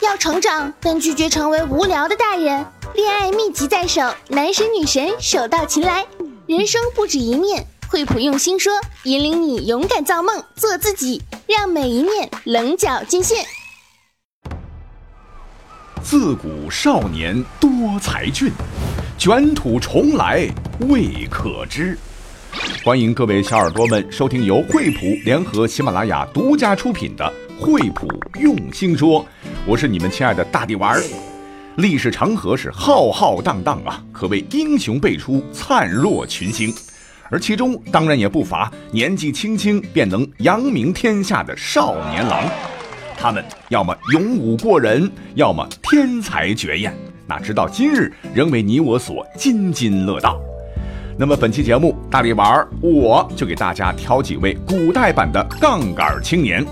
要成长，但拒绝成为无聊的大人。恋爱秘籍在手，男神女神手到擒来。人生不止一面，惠普用心说，引领你勇敢造梦，做自己，让每一面棱角尽现。自古少年多才俊，卷土重来未可知。欢迎各位小耳朵们收听由惠普联合喜马拉雅独家出品的《惠普用心说》，我是你们亲爱的大地娃儿。历史长河是浩浩荡荡啊，可谓英雄辈出，灿若群星。而其中当然也不乏年纪轻轻便能扬名天下的少年郎。他们要么勇武过人，要么天才绝艳，那直到今日仍为你我所津津乐道。那么本期节目，大力丸儿我就给大家挑几位古代版的杠杆青年，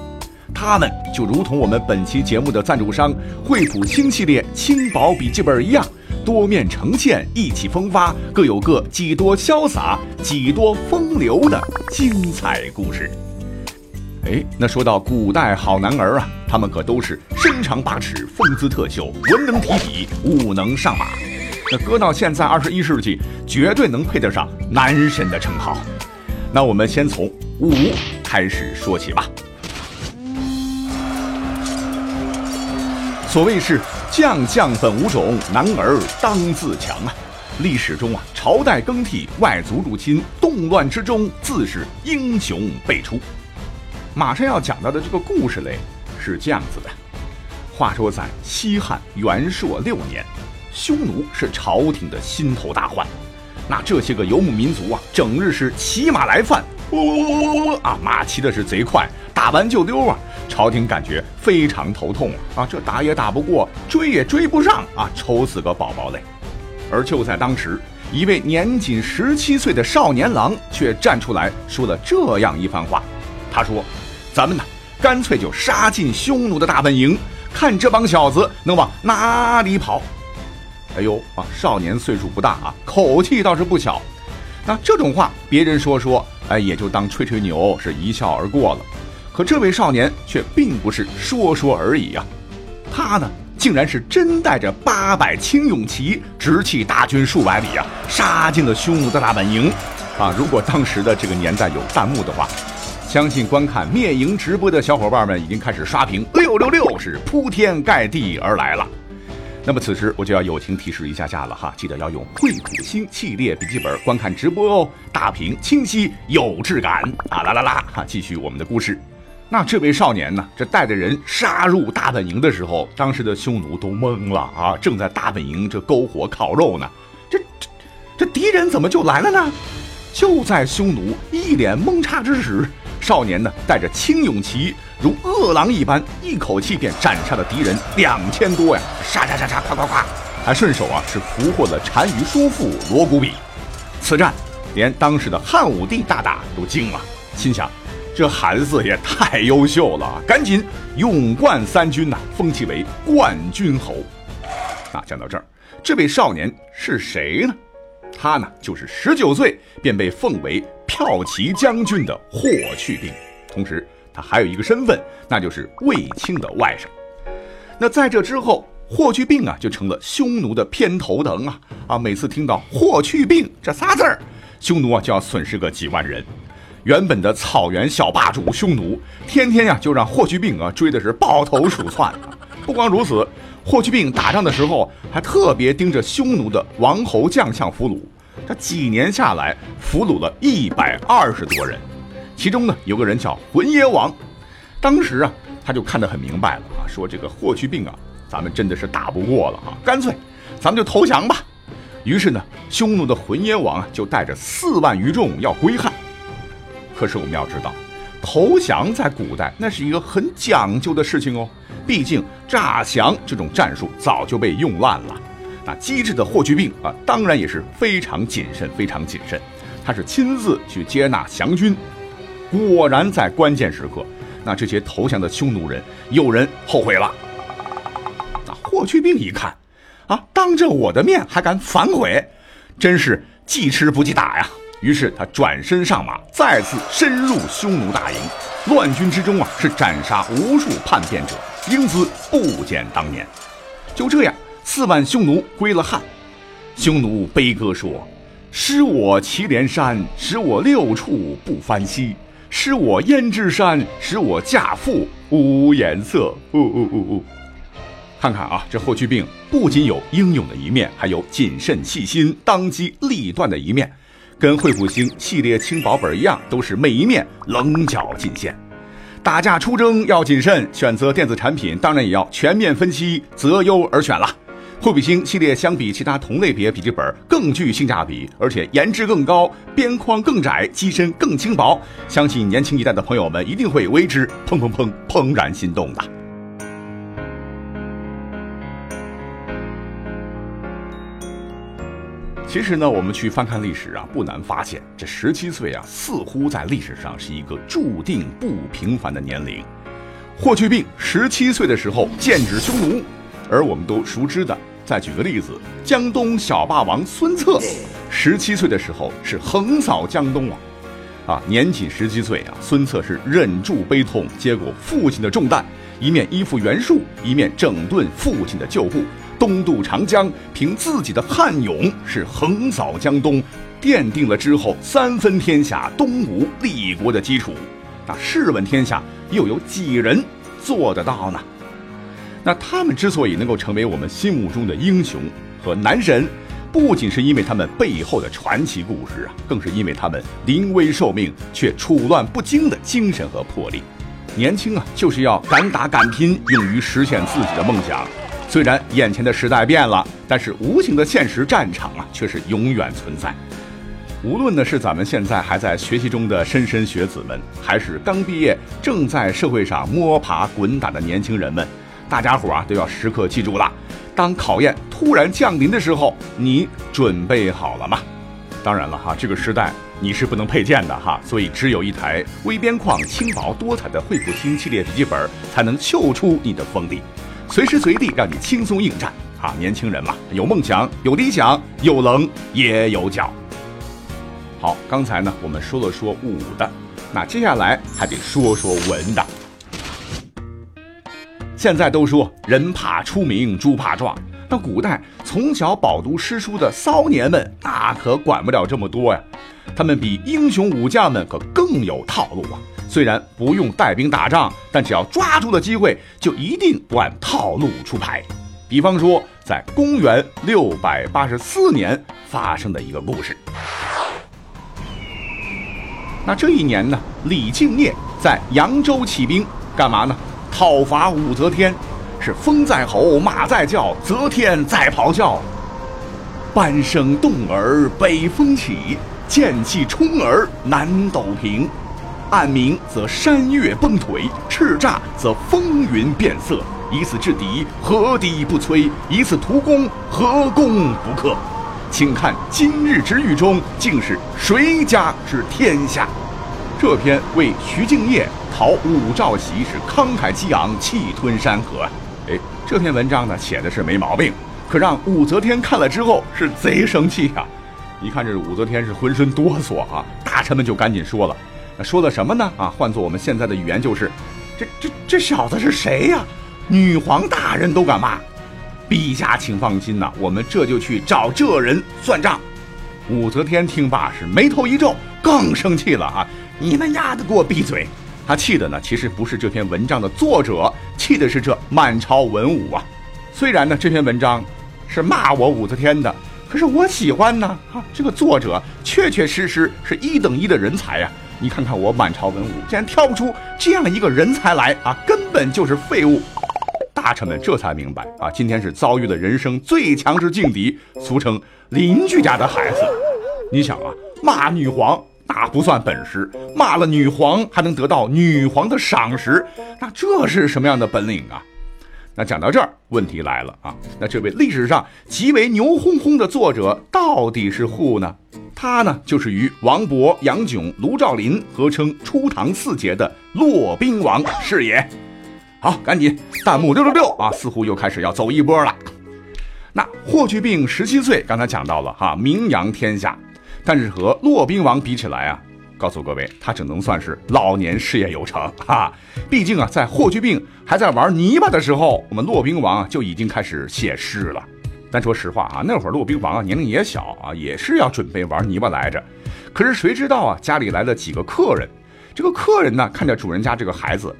他们就如同我们本期节目的赞助商惠普新系列轻薄笔记本一样，多面呈现，意气风发，各有各几多潇洒，几多风流的精彩故事。哎，那说到古代好男儿啊，他们可都是身长八尺，风姿特秀，文能提笔，武能上马。那搁到现在二十一世纪，绝对能配得上男神的称号。那我们先从武开始说起吧。所谓是将将本无种，男儿当自强啊。历史中啊，朝代更替，外族入侵，动乱之中，自是英雄辈出。马上要讲到的这个故事嘞，是这样子的：话说在西汉元朔六年。匈奴是朝廷的心头大患，那这些个游牧民族啊，整日是骑马来犯，呜呜呜呜啊，马骑的是贼快，打完就溜啊，朝廷感觉非常头痛啊，这打也打不过，追也追不上啊，愁死个宝宝嘞。而就在当时，一位年仅十七岁的少年郎却站出来说了这样一番话，他说：“咱们呢，干脆就杀进匈奴的大本营，看这帮小子能往哪里跑。”哎呦啊！少年岁数不大啊，口气倒是不小。那这种话别人说说，哎，也就当吹吹牛，是一笑而过了。可这位少年却并不是说说而已啊，他呢，竟然是真带着八百青勇骑，直气大军数百里啊，杀进了匈奴的大本营。啊，如果当时的这个年代有弹幕的话，相信观看灭营直播的小伙伴们已经开始刷屏，六六六是铺天盖地而来了。那么此时我就要友情提示一下下了哈，记得要用惠普星系列笔记本观看直播哦，大屏清晰有质感啊啦啦啦哈！继续我们的故事，那这位少年呢，这带着人杀入大本营的时候，当时的匈奴都懵了啊，正在大本营这篝火烤肉呢，这这这敌人怎么就来了呢？就在匈奴一脸懵叉之时。少年呢，带着青勇骑，如饿狼一般，一口气便斩杀了敌人两千多呀！杀杀杀杀，夸夸夸，还顺手啊是俘获了单于叔父罗古比。此战连当时的汉武帝大大都惊了，心想：这孩子也太优秀了，赶紧勇冠三军呐，封其为冠军侯。那，讲到这儿，这位少年是谁呢？他呢，就是十九岁便被奉为。骠骑将军的霍去病，同时他还有一个身份，那就是卫青的外甥。那在这之后，霍去病啊就成了匈奴的偏头疼啊啊！每次听到霍去病这仨字儿，匈奴啊就要损失个几万人。原本的草原小霸主匈奴，天天呀就让霍去病啊追的是抱头鼠窜。不光如此，霍去病打仗的时候还特别盯着匈奴的王侯将相俘虏。这几年下来，俘虏了一百二十多人，其中呢有个人叫浑邪王。当时啊，他就看得很明白了啊，说这个霍去病啊，咱们真的是打不过了啊，干脆咱们就投降吧。于是呢，匈奴的浑邪王啊，就带着四万余众要归汉。可是我们要知道，投降在古代那是一个很讲究的事情哦，毕竟诈降这种战术早就被用烂了。那机智的霍去病啊，当然也是非常谨慎，非常谨慎。他是亲自去接纳降军，果然在关键时刻，那这些投降的匈奴人有人后悔了。那霍去病一看，啊，当着我的面还敢反悔，真是记吃不记打呀！于是他转身上马，再次深入匈奴大营，乱军之中啊是斩杀无数叛变者，英姿不减当年。就这样，四万匈奴归了汉。匈奴悲歌说：“失我祁连山，使我六畜不翻息；失我胭脂山，使我嫁妇无颜色。”呜呜呜呜！看看啊，这霍去病不仅有英勇的一面，还有谨慎细心、当机立断的一面。跟惠普星系列轻薄本一样，都是每一面棱角尽现。打架出征要谨慎，选择电子产品当然也要全面分析，择优而选了。惠比星系列相比其他同类别笔记本更具性价比，而且颜值更高，边框更窄，机身更轻薄，相信年轻一代的朋友们一定会为之砰砰砰怦然心动的。其实呢，我们去翻看历史啊，不难发现，这十七岁啊，似乎在历史上是一个注定不平凡的年龄。霍去病十七岁的时候剑指匈奴，而我们都熟知的，再举个例子，江东小霸王孙策，十七岁的时候是横扫江东啊！啊，年仅十七岁啊，孙策是忍住悲痛，接过父亲的重担，一面依附袁术，一面整顿父亲的旧部。东渡长江，凭自己的悍勇是横扫江东，奠定了之后三分天下、东吴立国的基础。那试问天下，又有几人做得到呢？那他们之所以能够成为我们心目中的英雄和男神，不仅是因为他们背后的传奇故事啊，更是因为他们临危受命却处乱不惊的精神和魄力。年轻啊，就是要敢打敢拼，勇于实现自己的梦想。虽然眼前的时代变了，但是无形的现实战场啊，却是永远存在。无论呢是咱们现在还在学习中的莘莘学子们，还是刚毕业正在社会上摸爬滚打的年轻人们，大家伙啊都要时刻记住了：当考验突然降临的时候，你准备好了吗？当然了哈，这个时代你是不能配件的哈，所以只有一台微边框、轻薄多彩的惠普星系列笔记本，才能秀出你的锋利。随时随地让你轻松应战啊！年轻人嘛，有梦想，有理想，有棱也有角。好，刚才呢我们说了说武的，那接下来还得说说文的。现在都说人怕出名，猪怕壮，那古代从小饱读诗书的骚年们，那可管不了这么多呀。他们比英雄武将们可更有套路啊。虽然不用带兵打仗，但只要抓住了机会，就一定不按套路出牌。比方说，在公元六百八十四年发生的一个故事。那这一年呢，李敬业在扬州起兵，干嘛呢？讨伐武则天。是风在吼，马在叫，则天在咆哮。半声动儿北风起，剑气冲儿南斗平。暗鸣则山岳崩颓，叱咤则风云变色。以此制敌，何敌不摧？以此图功，何功不克？请看今日之狱中，竟是谁家之天下？这篇为徐敬业讨武曌檄是慷慨激昂，气吞山河。哎，这篇文章呢写的是没毛病，可让武则天看了之后是贼生气啊！一看这武则天是浑身哆嗦啊，大臣们就赶紧说了。说的什么呢？啊，换做我们现在的语言就是，这这这小子是谁呀？女皇大人都敢骂，陛下请放心呐，我们这就去找这人算账。武则天听罢是眉头一皱，更生气了啊！你们丫的给我闭嘴！他气的呢，其实不是这篇文章的作者，气的是这满朝文武啊。虽然呢，这篇文章是骂我武则天的，可是我喜欢呢。啊，这个作者确确实实是一等一的人才呀。你看看我满朝文武，竟然挑不出这样一个人才来啊！根本就是废物。大臣们这才明白啊，今天是遭遇了人生最强之劲敌，俗称邻居家的孩子。你想啊，骂女皇那不算本事，骂了女皇还能得到女皇的赏识，那这是什么样的本领啊？那讲到这儿，问题来了啊，那这位历史上极为牛哄哄的作者到底是 who 呢？他呢，就是与王勃、杨炯、卢照邻合称初唐四杰的骆宾王是也。好，赶紧弹幕六六六啊！似乎又开始要走一波了。那霍去病十七岁，刚才讲到了哈，名扬天下。但是和骆宾王比起来啊，告诉各位，他只能算是老年事业有成哈。毕竟啊，在霍去病还在玩泥巴的时候，我们骆宾王就已经开始写诗了。但说实话啊，那会儿骆宾王啊年龄也小啊，也是要准备玩泥巴来着。可是谁知道啊，家里来了几个客人，这个客人呢，看着主人家这个孩子，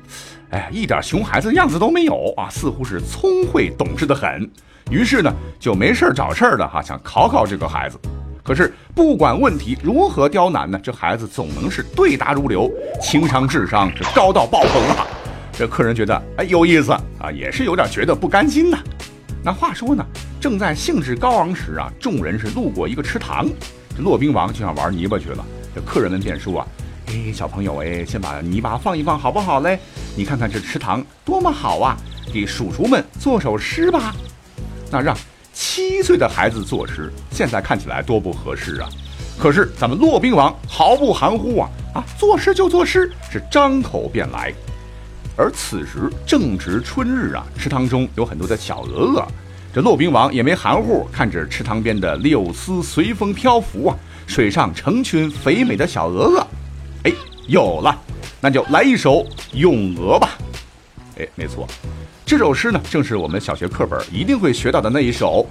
哎，一点熊孩子的样子都没有啊，似乎是聪慧懂事的很。于是呢，就没事找事儿的哈，想考考这个孩子。可是不管问题如何刁难呢，这孩子总能是对答如流，情商智商是高到爆棚啊！这客人觉得哎有意思啊，也是有点觉得不甘心呐。那话说呢，正在兴致高昂时啊，众人是路过一个池塘，这骆宾王就想玩泥巴去了。这客人们便说啊，哎，小朋友哎，先把泥巴放一放好不好嘞？你看看这池塘多么好啊，给叔叔们做首诗吧。那让。七岁的孩子作诗，现在看起来多不合适啊！可是咱们骆宾王毫不含糊啊啊，作诗就作诗，是张口便来。而此时正值春日啊，池塘中有很多的小鹅鹅，这骆宾王也没含糊，看着池塘边的柳丝随风漂浮啊，水上成群肥美的小鹅鹅，哎，有了，那就来一首《咏鹅》吧。哎，没错。这首诗呢，正是我们小学课本一定会学到的那一首：“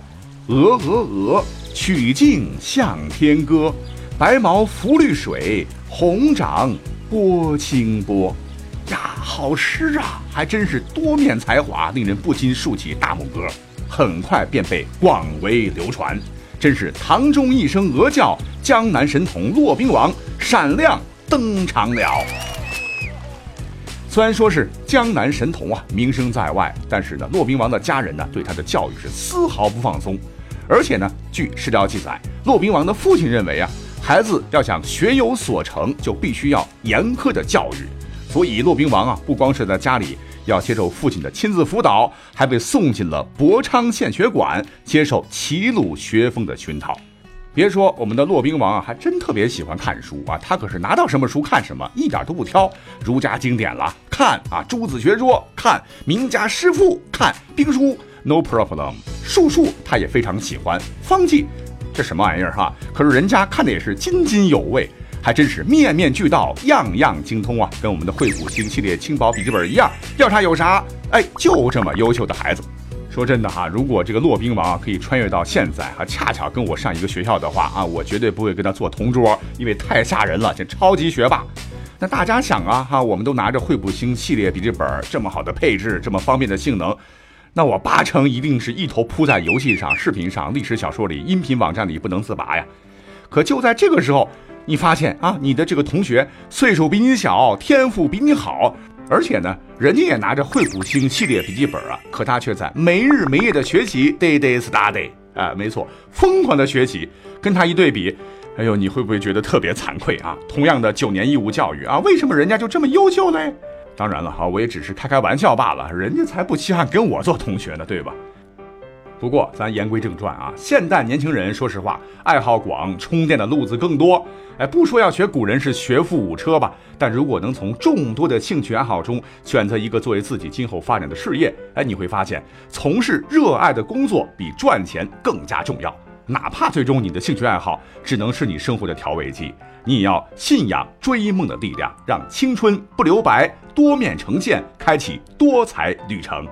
鹅鹅鹅，曲颈向天歌，白毛浮绿水，红掌拨清波。”呀，好诗啊，还真是多面才华，令人不禁竖起大拇哥。很快便被广为流传，真是堂中一声鹅叫，江南神童骆宾王闪亮登场了。虽然说是江南神童啊，名声在外，但是呢，骆宾王的家人呢，对他的教育是丝毫不放松。而且呢，据史料记载，骆宾王的父亲认为啊，孩子要想学有所成，就必须要严苛的教育。所以，骆宾王啊，不光是在家里要接受父亲的亲自辅导，还被送进了博昌县学馆，接受齐鲁学风的熏陶。别说我们的骆宾王啊，还真特别喜欢看书啊！他可是拿到什么书看什么，一点都不挑。儒家经典了，看啊；诸子学说，看名家诗赋，看兵书，no problem。术数他也非常喜欢。方剂，这什么玩意儿哈？可是人家看的也是津津有味，还真是面面俱到，样样精通啊！跟我们的惠普星系列轻薄笔记本一样，要啥有啥。哎，就这么优秀的孩子。说真的哈，如果这个骆宾王可以穿越到现在，哈，恰巧跟我上一个学校的话啊，我绝对不会跟他做同桌，因为太吓人了，这超级学霸。那大家想啊，哈，我们都拿着惠普星系列笔记本，这么好的配置，这么方便的性能，那我八成一定是一头扑在游戏上、视频上、历史小说里、音频网站里不能自拔呀。可就在这个时候，你发现啊，你的这个同学岁数比你小，天赋比你好。而且呢，人家也拿着惠普星系列笔记本啊，可他却在没日没夜的学习，day day study，啊，没错，疯狂的学习。跟他一对比，哎呦，你会不会觉得特别惭愧啊？同样的九年义务教育啊，为什么人家就这么优秀嘞？当然了哈，我也只是开开玩笑罢了，人家才不稀罕跟我做同学呢，对吧？不过，咱言归正传啊，现代年轻人说实话，爱好广，充电的路子更多。哎，不说要学古人是学富五车吧，但如果能从众多的兴趣爱好中选择一个作为自己今后发展的事业，哎，你会发现，从事热爱的工作比赚钱更加重要。哪怕最终你的兴趣爱好只能是你生活的调味剂，你也要信仰追梦的力量，让青春不留白，多面呈现，开启多彩旅程。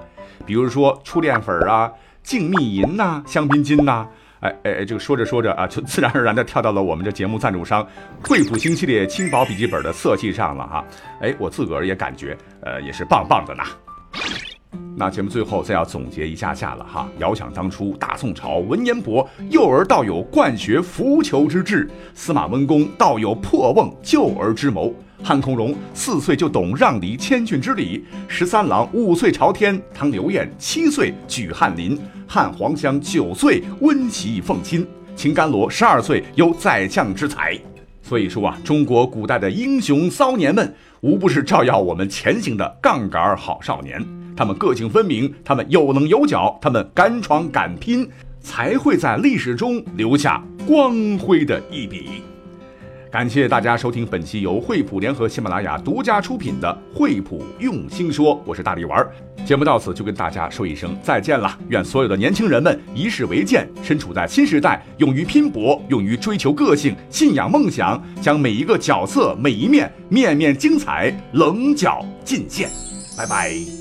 比如说初恋粉啊。静谧银呐，香槟金呐，哎哎，这个说着说着啊，就自然而然的跳到了我们这节目赞助商惠普星系列轻薄笔记本的色系上了哈。哎，我自个儿也感觉，呃，也是棒棒的呢。那节目最后再要总结一下下了哈。遥想当初，大宋朝文彦博幼儿倒有惯学浮求之志，司马温公倒有破瓮救儿之谋。汉孔融四岁就懂让梨谦逊之礼，十三郎五岁朝天，唐刘晏七岁举翰林，汉黄香九岁温席奉亲，秦甘罗十二岁有宰相之才。所以说啊，中国古代的英雄骚年们，无不是照耀我们前行的杠杆好少年。他们个性分明，他们有棱有角，他们敢闯敢拼，才会在历史中留下光辉的一笔。感谢大家收听本期由惠普联合喜马拉雅独家出品的《惠普用心说》，我是大力丸。节目到此就跟大家说一声再见了。愿所有的年轻人们以史为鉴，身处在新时代，勇于拼搏，勇于追求个性，信仰梦想，将每一个角色、每一面面面精彩，棱角尽现。拜拜。